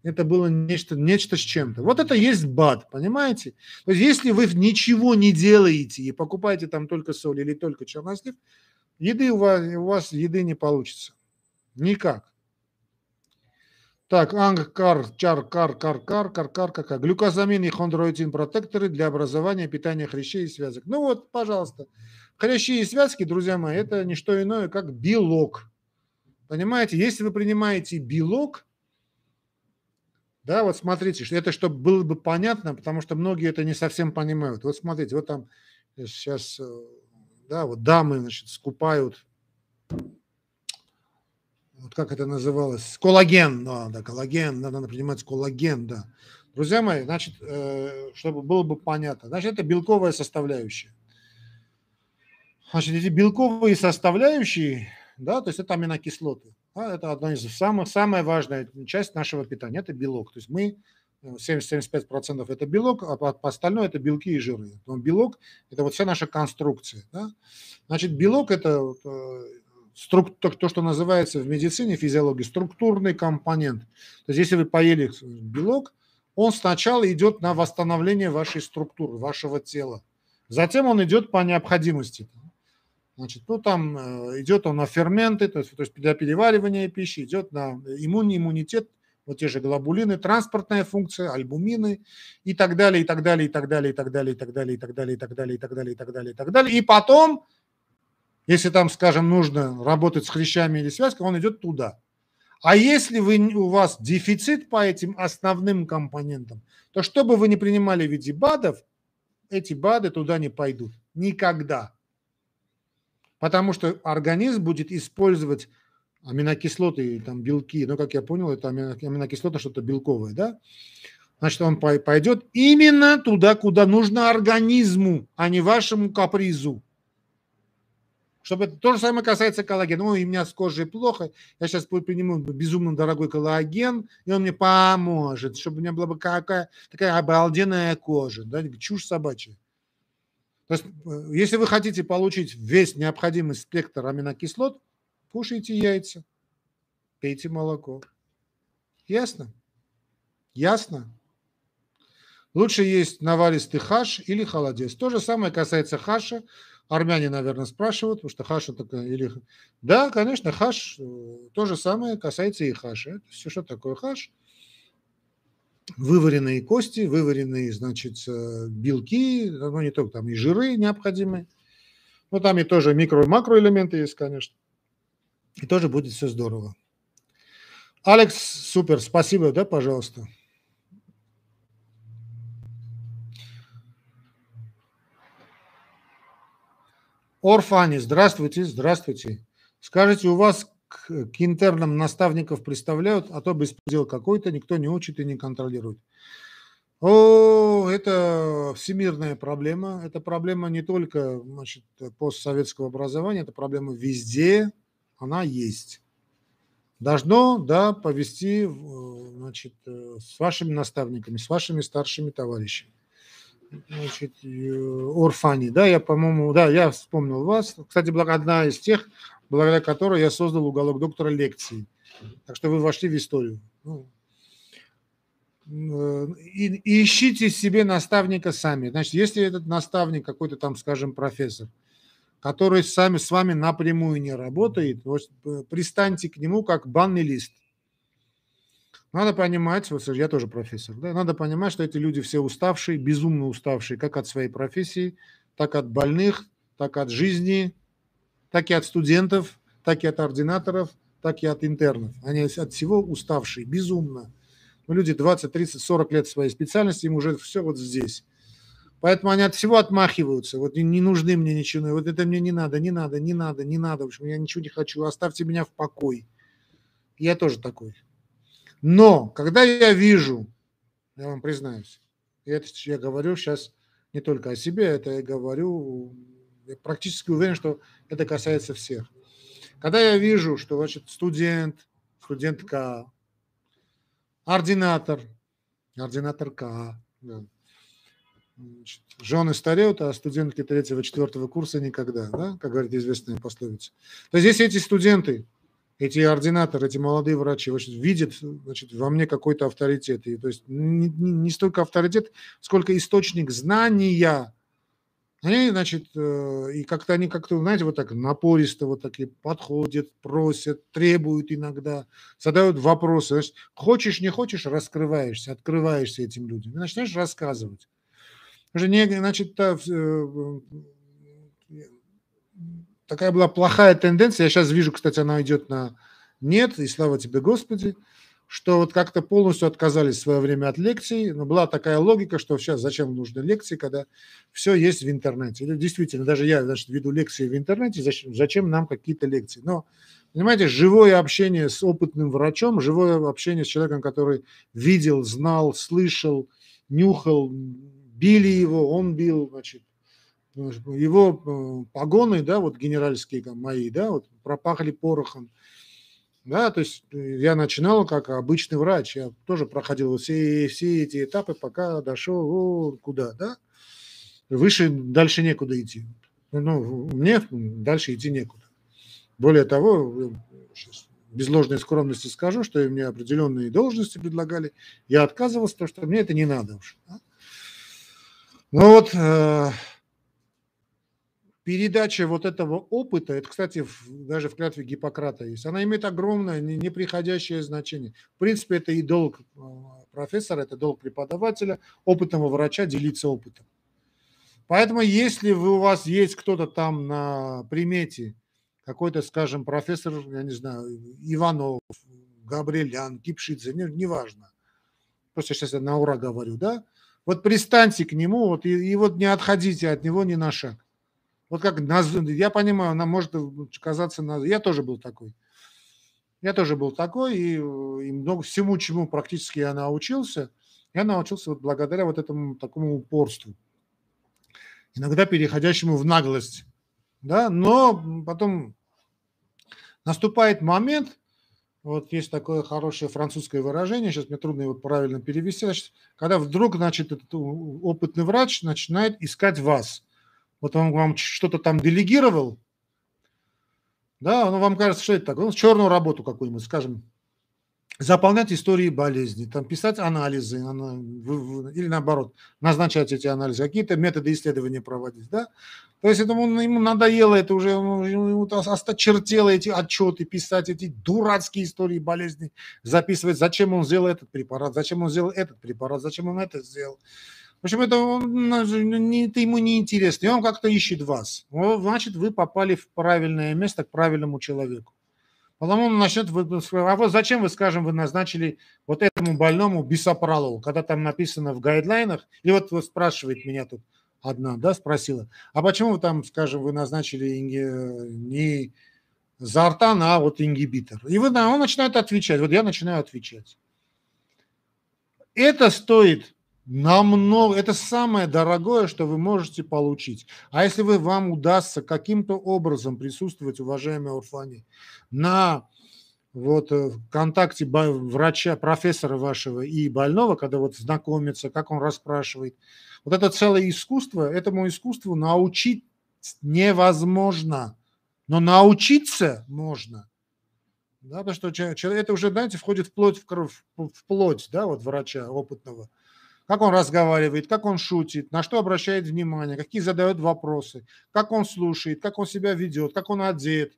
это было нечто, нечто с чем-то. Вот это есть бад, понимаете? То есть если вы ничего не делаете и покупаете там только соль или только чернослив, еды у вас, у вас еды не получится. Никак. Так, анг, кар, чар, кар, кар, кар, кар, кар, кака. Глюкозамин и хондроитин протекторы для образования питания хрящей и связок. Ну вот, пожалуйста. Хрящи и связки, друзья мои, это не что иное, как белок. Понимаете, если вы принимаете белок, да, вот смотрите, это чтобы было бы понятно, потому что многие это не совсем понимают. Вот смотрите, вот там сейчас, э, да, вот дамы, значит, скупают вот как это называлось, коллаген, да, да, коллаген, надо понимать, коллаген, да. Друзья мои, значит, э, чтобы было бы понятно, значит, это белковая составляющая. Значит, эти белковые составляющие, да, то есть это аминокислоты. Да, это одна из самых, самая важная часть нашего питания, это белок. То есть мы 70-75% это белок, а по остальное это белки и жиры. Но белок – это вот вся наша конструкция. Да? Значит, белок – это э, струк, то, что называется в медицине, физиологии, структурный компонент. То есть если вы поели белок, он сначала идет на восстановление вашей структуры, вашего тела. Затем он идет по необходимости. Значит, ну там э, идет он на ферменты, то есть, то есть для переваривания пищи, идет на иммунный иммунитет, вот те же глобулины, транспортная функция, альбумины и так далее, и так далее, и так далее, и так далее, и так далее, и так далее, и так далее, и так далее, и так далее, и так далее. И потом если там, скажем, нужно работать с хрящами или связкой, он идет туда. А если вы, у вас дефицит по этим основным компонентам, то что бы вы ни принимали в виде БАДов, эти БАДы туда не пойдут. Никогда. Потому что организм будет использовать аминокислоты, там белки, ну, как я понял, это аминокислота что-то белковое, да? Значит, он пойдет именно туда, куда нужно организму, а не вашему капризу. Чтобы то же самое касается коллагена. Ой, у меня с кожей плохо, я сейчас приму безумно дорогой коллаген, и он мне поможет, чтобы у меня была бы какая такая обалденная кожа. Да? Чушь собачья. То есть, э, если вы хотите получить весь необходимый спектр аминокислот, кушайте яйца, пейте молоко. Ясно? Ясно? Лучше есть наваристый хаш или холодец. То же самое касается хаша. Армяне, наверное, спрашивают, потому что хаша такая или... Да, конечно, хаш, э, то же самое касается и хаша. Это все, что такое хаш? вываренные кости, вываренные, значит, э, белки, ну, не только там и жиры необходимые. но там и тоже микро- и макроэлементы есть, конечно. И тоже будет все здорово. Алекс, супер, спасибо, да, пожалуйста. Орфани, здравствуйте, здравствуйте. Скажите, у вас к, к интернам наставников представляют, а то беспредел какой-то, никто не учит и не контролирует. О, это всемирная проблема. Это проблема не только значит, постсоветского образования, это проблема везде, она есть. Должно, да, повести значит, с вашими наставниками, с вашими старшими товарищами. Значит, Орфани, да, я, по-моему, да, я вспомнил вас. Кстати, одна из тех, благодаря которой я создал уголок доктора лекций. Так что вы вошли в историю. Ну, Э, и, и ищите себе наставника сами. Значит, если этот наставник какой-то там, скажем, профессор, который сами с вами напрямую не работает, э, пристаньте к нему как банный лист. Надо понимать, вот я тоже профессор, да, надо понимать, что эти люди все уставшие, безумно уставшие, как от своей профессии, так от больных, так от жизни, так и от студентов, так и от ординаторов, так и от интернов. Они от всего уставшие, безумно. Ну, люди 20, 30, 40 лет своей специальности, им уже все вот здесь. Поэтому они от всего отмахиваются. Вот не, нужны мне ничего. Вот это мне не надо, не надо, не надо, не надо. В общем, я ничего не хочу. Оставьте меня в покой. Я тоже такой. Но когда я вижу, я вам признаюсь, это я говорю сейчас не только о себе, это я говорю, я практически уверен, что это касается всех. Когда я вижу, что значит, студент, студентка, ординатор, ординатор К. Да. Значит, жены стареют, а студентки третьего, четвертого курса никогда, да, как говорит известная пословица. То есть если эти студенты, эти ординаторы, эти молодые врачи значит, видят значит, во мне какой-то авторитет, и, то есть не, не, не столько авторитет, сколько источник знания, они, значит, э, и как-то они как-то, знаете, вот так напористо вот такие подходят, просят, требуют иногда, задают вопросы. Значит, хочешь, не хочешь, раскрываешься, открываешься этим людям. И начинаешь рассказывать. Уже не, значит, та, э, такая была плохая тенденция. Я сейчас вижу, кстати, она идет на нет, и слава тебе, Господи что вот как-то полностью отказались в свое время от лекций, но была такая логика, что сейчас зачем нужны лекции, когда все есть в интернете. Или действительно, даже я значит, веду лекции в интернете, зачем, зачем нам какие-то лекции? Но, понимаете, живое общение с опытным врачом, живое общение с человеком, который видел, знал, слышал, нюхал, били его, он бил, значит, его э, погоны, да, вот генеральские там, мои, да, вот пропахли порохом, да, то есть э, я начинал как обычный врач, я тоже проходил все, все эти этапы, пока дошел о, куда, да. Выше, дальше некуда идти. Ну, мне дальше идти некуда. Более того, сейчас без ложной скромности скажу, что мне определенные должности предлагали, я отказывался, потому что мне это не надо уж. Да? Ну вот, э, передача вот этого опыта, это, кстати, в, даже в клятве Гиппократа есть, она имеет огромное неприходящее значение. В принципе, это и долг а, профессора, это долг преподавателя, опытного врача делиться опытом. Поэтому, если вы, у вас есть кто-то там на примете, какой-то, скажем, профессор, я не знаю, Иванов, Габриэлян, Кипшидзе, не, неважно. Просто сейчас я на ура говорю, да? Вот пристаньте к нему, вот, и, и вот не отходите от него ни на шаг. Вот как, я понимаю, она может казаться, я тоже был такой. Я тоже был такой, и, и много всему, чему практически я научился, я научился вот благодаря вот этому такому упорству, иногда переходящему в наглость, да, но потом наступает момент, вот есть такое хорошее французское выражение, сейчас мне трудно его правильно перевести, значит, когда вдруг, значит, этот опытный врач начинает искать вас – вот он вам что-то там делегировал, да, он вам кажется, что это такое, ну, черную работу какую-нибудь, скажем, заполнять истории болезни, там писать анализы, или наоборот, назначать эти анализы, какие-то методы исследования проводить, да. То есть этому, ему надоело, это уже ему осточертело эти отчеты, писать эти дурацкие истории болезни, записывать, зачем он сделал этот препарат, зачем он сделал этот препарат, зачем он это сделал. В общем, это, это ему не интересно, и он как-то ищет вас. Значит, вы попали в правильное место к правильному человеку. Потому он начнет, а вот зачем вы, скажем, вы назначили вот этому больному бисопролол, когда там написано в гайдлайнах, и вот спрашивает меня тут одна, да, спросила, а почему вы там, скажем, вы назначили не зартан, а вот ингибитор? И вы, он начинает отвечать, вот я начинаю отвечать. Это стоит намного, это самое дорогое, что вы можете получить. А если вы, вам удастся каким-то образом присутствовать, уважаемые Урфани, на вот э, в контакте врача, профессора вашего и больного, когда вот знакомится, как он расспрашивает, вот это целое искусство, этому искусству научить невозможно, но научиться можно. Да, потому что это уже, знаете, входит вплоть в, кровь, в плоть, да, вот врача опытного. Как он разговаривает, как он шутит, на что обращает внимание, какие задает вопросы, как он слушает, как он себя ведет, как он одет,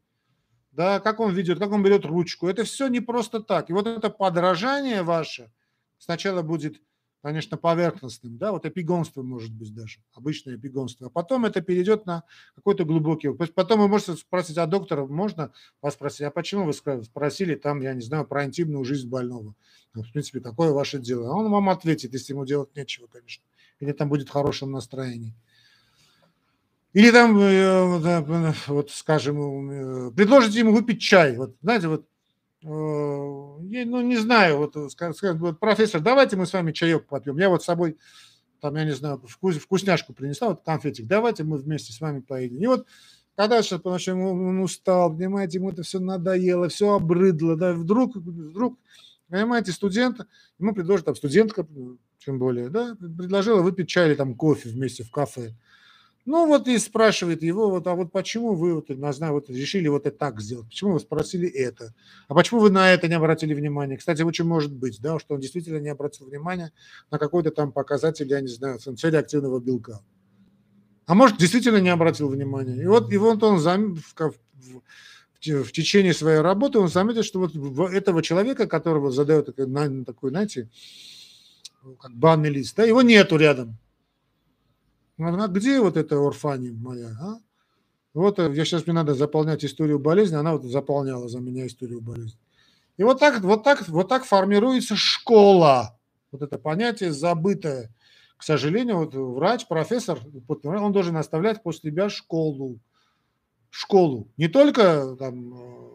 да, как он ведет, как он берет ручку. Это все не просто так. И вот это подражание ваше сначала будет конечно, поверхностным, да, вот эпигонство может быть даже, обычное эпигонство, а потом это перейдет на какой-то глубокий, потом вы можете спросить, а доктора можно вас спросить, а почему вы спросили там, я не знаю, про интимную жизнь больного, ну, в принципе, такое ваше дело, а он вам ответит, если ему делать нечего, конечно, или там будет в хорошем настроении. Или там, э, вот скажем, э, предложите ему выпить чай. Вот, знаете, вот Э, я, ну, не знаю, вот, э, скажем, вот, профессор, давайте мы с вами чаек попьем. Я вот с собой, там, я не знаю, вкус, вкусняшку принесла, вот конфетик, давайте мы вместе с вами поедем. И вот когда сейчас, потому что он устал, понимаете, ему это все надоело, все обрыдло, да, вдруг, вдруг, понимаете, студент, ему предложит, там, студентка, тем более, да, предложила выпить чай или там кофе вместе в кафе. Ну вот и спрашивает его, вот, а вот почему вы вот, знаю, вот решили вот это так сделать? Почему вы спросили это? А почему вы на это не обратили внимания? Кстати, очень может быть, да, что он действительно не обратил внимания на какой-то там показатель, я не знаю, цели активного белка. А может, действительно не обратил внимания. И вот, и вот он зам... в, в, в течение своей работы он заметил, что вот этого человека, которого задает такой, знаете, как банный лист, да, его нету рядом. А где вот эта орфани моя, а? Вот э, я сейчас мне надо заполнять историю болезни, она вот заполняла за меня историю болезни. И вот так, вот так, вот так формируется школа. Вот это понятие забытое. К сожалению, вот врач, профессор, он должен оставлять после себя школу. Школу. Не только там, э,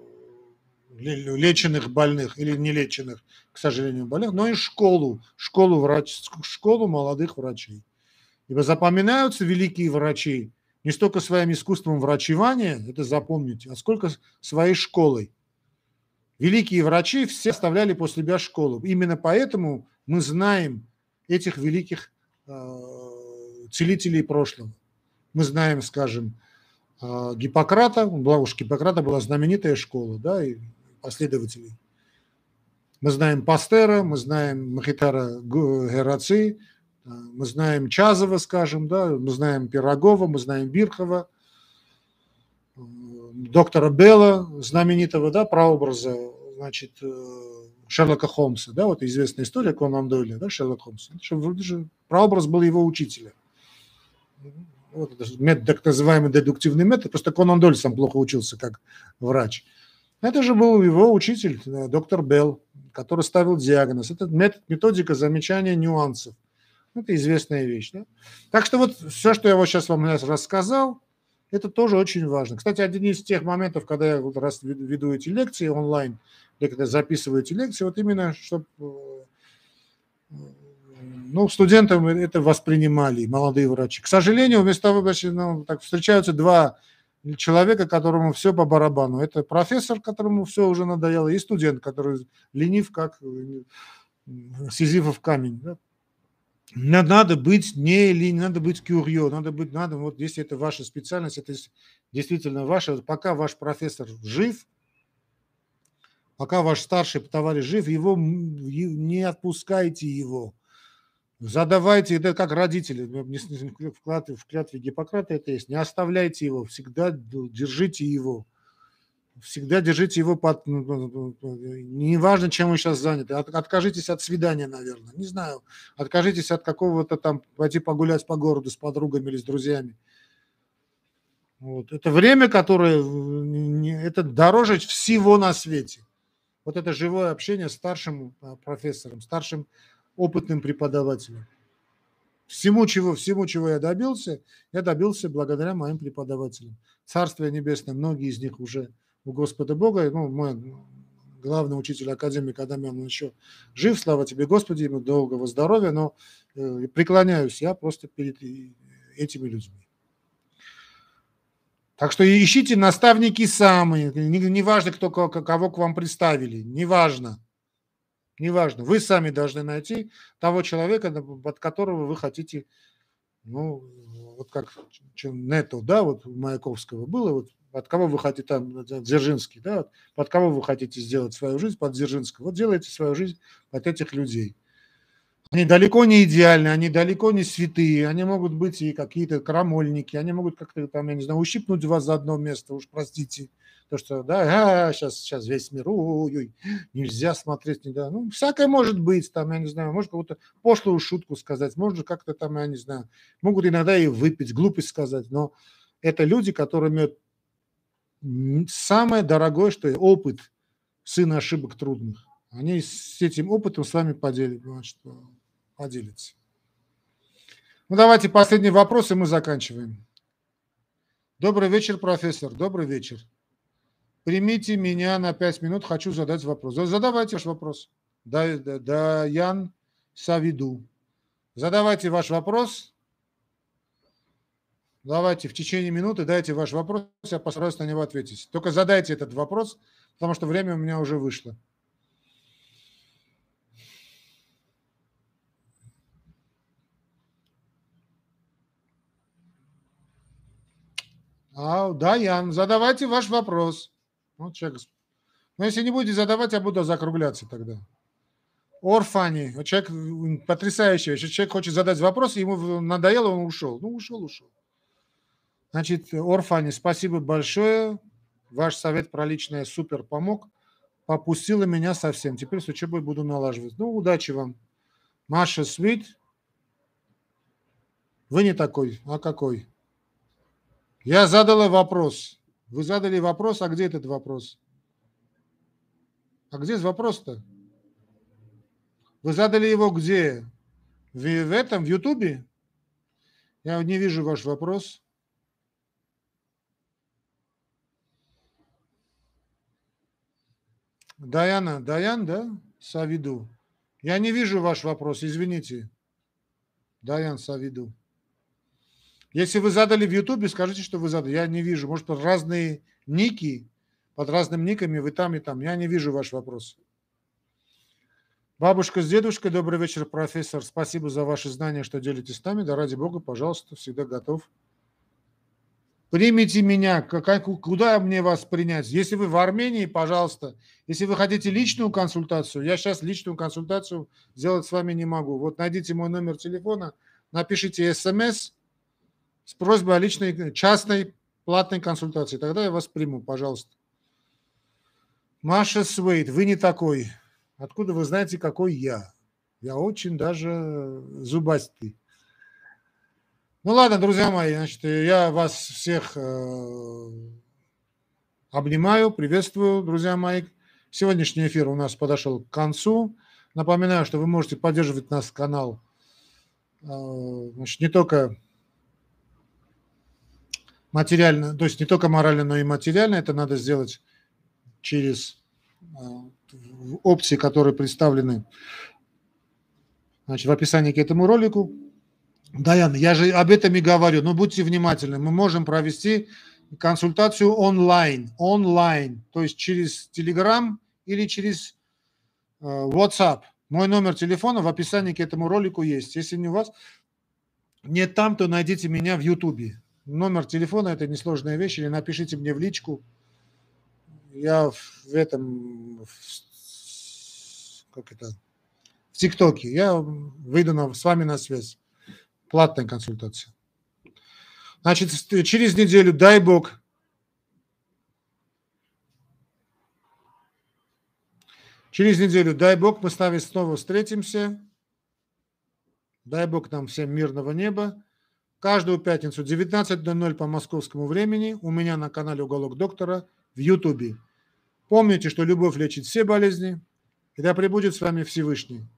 леченых больных или не леченых, к сожалению, больных, но и школу. Школу, врач, школу молодых врачей. Ибо запоминаются великие врачи не столько своим искусством врачевания, это запомните, а сколько своей школой. Великие врачи все оставляли после себя школу. Именно поэтому мы знаем этих великих э, целителей прошлого. Мы знаем, скажем, э, Гиппократа, была уж Гиппократа была знаменитая школа, да, и последователей. Мы знаем Пастера, мы знаем Махитара Гераци, мы знаем Чазова, скажем, да, мы знаем Пирогова, мы знаем Бирхова, э, доктора Белла, знаменитого, да, прообраза, значит, э, Шерлока Холмса, да, вот известная история Конан Дойля, да, Шерлок Холмс. Прообраз был его учителя. Вот метод, так называемый дедуктивный метод, просто Конан Дойль сам плохо учился как врач. Это же был его учитель, э, доктор Белл, который ставил диагноз. Это метод, методика замечания нюансов. Это известная вещь. Да? Так что вот все, что я вот сейчас вам рассказал, это тоже очень важно. Кстати, один из тех моментов, когда я вот раз веду эти лекции онлайн, или когда записываю эти лекции, вот именно, чтобы э, ну, студентам это воспринимали, молодые врачи. К сожалению, вместо того, ну, так встречаются два человека, которому все по барабану. Это профессор, которому все уже надоело, и студент, который ленив, как э, Сизифов камень. Да? Надо быть не или не надо быть кюрье, надо быть, надо, вот если это ваша специальность, это действительно ваша, пока ваш профессор жив, пока ваш старший товарищ жив, его не отпускайте его. Задавайте, это как родители, в клятве Гиппократа это есть, не оставляйте его, всегда держите его всегда держите его под... Ну, ну, ну, неважно, чем вы сейчас заняты. От, откажитесь от свидания, наверное. Не знаю. Откажитесь от какого-то там пойти погулять по городу с подругами или с друзьями. Вот. Это время, которое... Это дороже всего на свете. Вот это живое общение с старшим а, профессором, старшим опытным преподавателем. Всему чего, всему, чего я добился, я добился благодаря моим преподавателям. Царствие Небесное, многие из них уже у Господа Бога, ну, мой главный учитель академик Адамян, он еще жив, слава тебе, Господи, ему долгого здоровья, но э, преклоняюсь я просто перед этими людьми. Так что ищите наставники самые, неважно, не кто кого к вам представили, неважно. Неважно. Вы сами должны найти того человека, под которого вы хотите, ну, вот как Нету, да, вот у Маяковского было, вот под кого вы хотите, там, Дзержинский, да, под кого вы хотите сделать свою жизнь, под Дзержинского. Вот делайте свою жизнь под этих людей. Они далеко не идеальны, они далеко не святые, они могут быть и какие-то крамольники, они могут как-то там, я не знаю, ущипнуть вас за одно место, уж простите. То, что, да, а, сейчас, сейчас весь мир, ой, ой, нельзя смотреть, не да. Ну, всякое может быть, там, я не знаю, может какую-то пошлую шутку сказать, может как-то там, я не знаю, могут иногда и выпить, глупость сказать, но это люди, которые имеют самое дорогое, что опыт сына ошибок трудных. Они с этим опытом с вами поделят, значит, поделятся. Ну, давайте последний вопрос, и мы заканчиваем. Добрый вечер, профессор. Добрый вечер. Примите меня на пять минут, хочу задать вопрос. Задавайте ваш вопрос. Да, да, да, Ян Савиду. Задавайте ваш вопрос. Давайте в течение минуты дайте ваш вопрос, я постараюсь на него ответить. Только задайте этот вопрос, потому что время у меня уже вышло. А, да, Ян, задавайте ваш вопрос. Вот человек. Но если не будете задавать, я буду закругляться тогда. Орфани. Человек потрясающий. Если человек хочет задать вопрос, ему надоело, он ушел. Ну, ушел, ушел. Значит, Орфани, спасибо большое. Ваш совет про личное супер помог. Попустила меня совсем. Теперь с учебой буду налаживать. Ну, удачи вам. Маша Свит. Вы не такой. А какой? Я задала вопрос. Вы задали вопрос, а где этот вопрос? А где вопрос-то? Вы задали его где? В, в этом, в Ютубе? Я не вижу ваш вопрос. Даяна, Даян, да? Савиду. Я не вижу ваш вопрос, извините. Даян Савиду. Если вы задали в Ютубе, скажите, что вы задали. Я не вижу. Может, под разные ники, под разными никами вы там и там. Я не вижу ваш вопрос. Бабушка с дедушкой, добрый вечер, профессор. Спасибо за ваши знания, что делитесь с нами. Да ради бога, пожалуйста, всегда готов. Примите меня, как, куда мне вас принять? Если вы в Армении, пожалуйста. Если вы хотите личную консультацию, я сейчас личную консультацию сделать с вами не могу. Вот найдите мой номер телефона, напишите смс, с просьбой о личной, частной, платной консультации. Тогда я вас приму, пожалуйста. Маша Свейт, вы не такой. Откуда вы знаете, какой я? Я очень даже зубастый. Ну ладно, друзья мои, значит, я вас всех э, обнимаю, приветствую, друзья мои. Сегодняшний эфир у нас подошел к концу. Напоминаю, что вы можете поддерживать наш канал э, значит, не только материально, то есть не только морально, но и материально. Это надо сделать через э, опции, которые представлены значит, в описании к этому ролику. Даян, я же об этом и говорю, но будьте внимательны. Мы можем провести консультацию онлайн, онлайн, то есть через Telegram или через э, WhatsApp. Мой номер телефона в описании к этому ролику есть. Если не у вас нет там, то найдите меня в YouTube. Номер телефона – это несложная вещь, или напишите мне в личку. Я в этом, в, как это, в ТикТоке. Я выйду на, с вами на связь. Платная консультация. Значит, через неделю, дай бог, через неделю, дай бог, мы с вами снова встретимся. Дай бог нам всем мирного неба. Каждую пятницу 19.00 по московскому времени у меня на канале «Уголок доктора» в Ютубе. Помните, что любовь лечит все болезни. И да пребудет с вами Всевышний.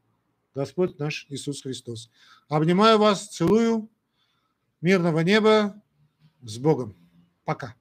Господь наш Иисус Христос. Обнимаю вас, целую. Мирного неба. С Богом. Пока.